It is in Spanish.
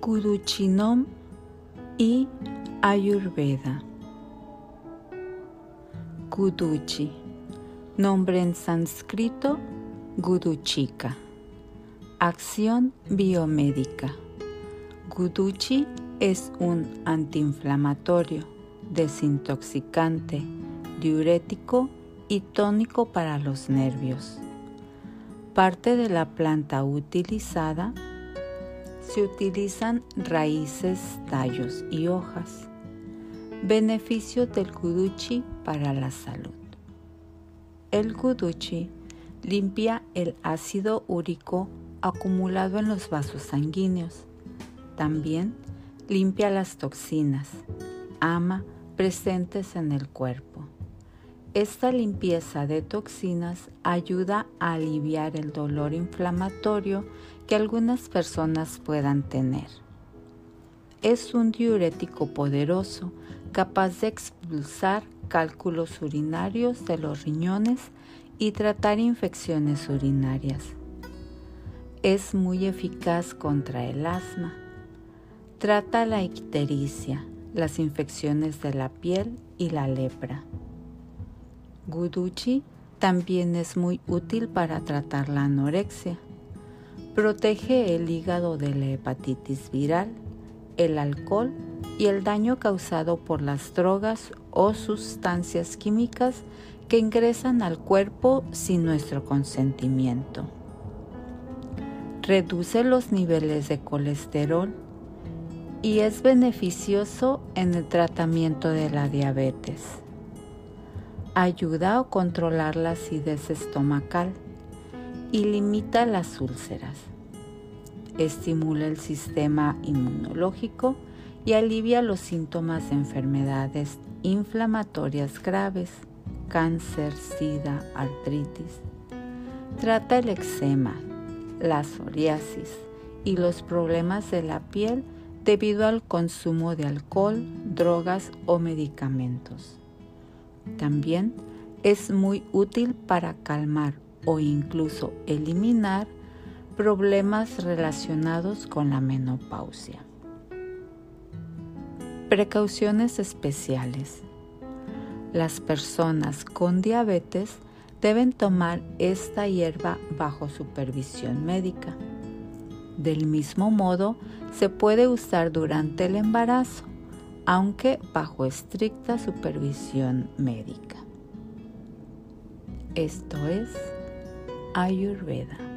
Guduchinom y Ayurveda. Guduchi, nombre en sánscrito Guduchika. Acción biomédica. Guduchi es un antiinflamatorio, desintoxicante, diurético y tónico para los nervios. Parte de la planta utilizada se utilizan raíces, tallos y hojas. Beneficio del guduchi para la salud. El guduchi limpia el ácido úrico acumulado en los vasos sanguíneos. También limpia las toxinas, ama presentes en el cuerpo. Esta limpieza de toxinas ayuda a aliviar el dolor inflamatorio que algunas personas puedan tener. Es un diurético poderoso capaz de expulsar cálculos urinarios de los riñones y tratar infecciones urinarias. Es muy eficaz contra el asma. Trata la ictericia, las infecciones de la piel y la lepra. Guduchi también es muy útil para tratar la anorexia. Protege el hígado de la hepatitis viral, el alcohol y el daño causado por las drogas o sustancias químicas que ingresan al cuerpo sin nuestro consentimiento. Reduce los niveles de colesterol y es beneficioso en el tratamiento de la diabetes ayuda a controlar la acidez estomacal y limita las úlceras. Estimula el sistema inmunológico y alivia los síntomas de enfermedades inflamatorias graves, cáncer, sida, artritis. Trata el eczema, la psoriasis y los problemas de la piel debido al consumo de alcohol, drogas o medicamentos. También es muy útil para calmar o incluso eliminar problemas relacionados con la menopausia. Precauciones especiales. Las personas con diabetes deben tomar esta hierba bajo supervisión médica. Del mismo modo, se puede usar durante el embarazo aunque bajo estricta supervisión médica. Esto es Ayurveda.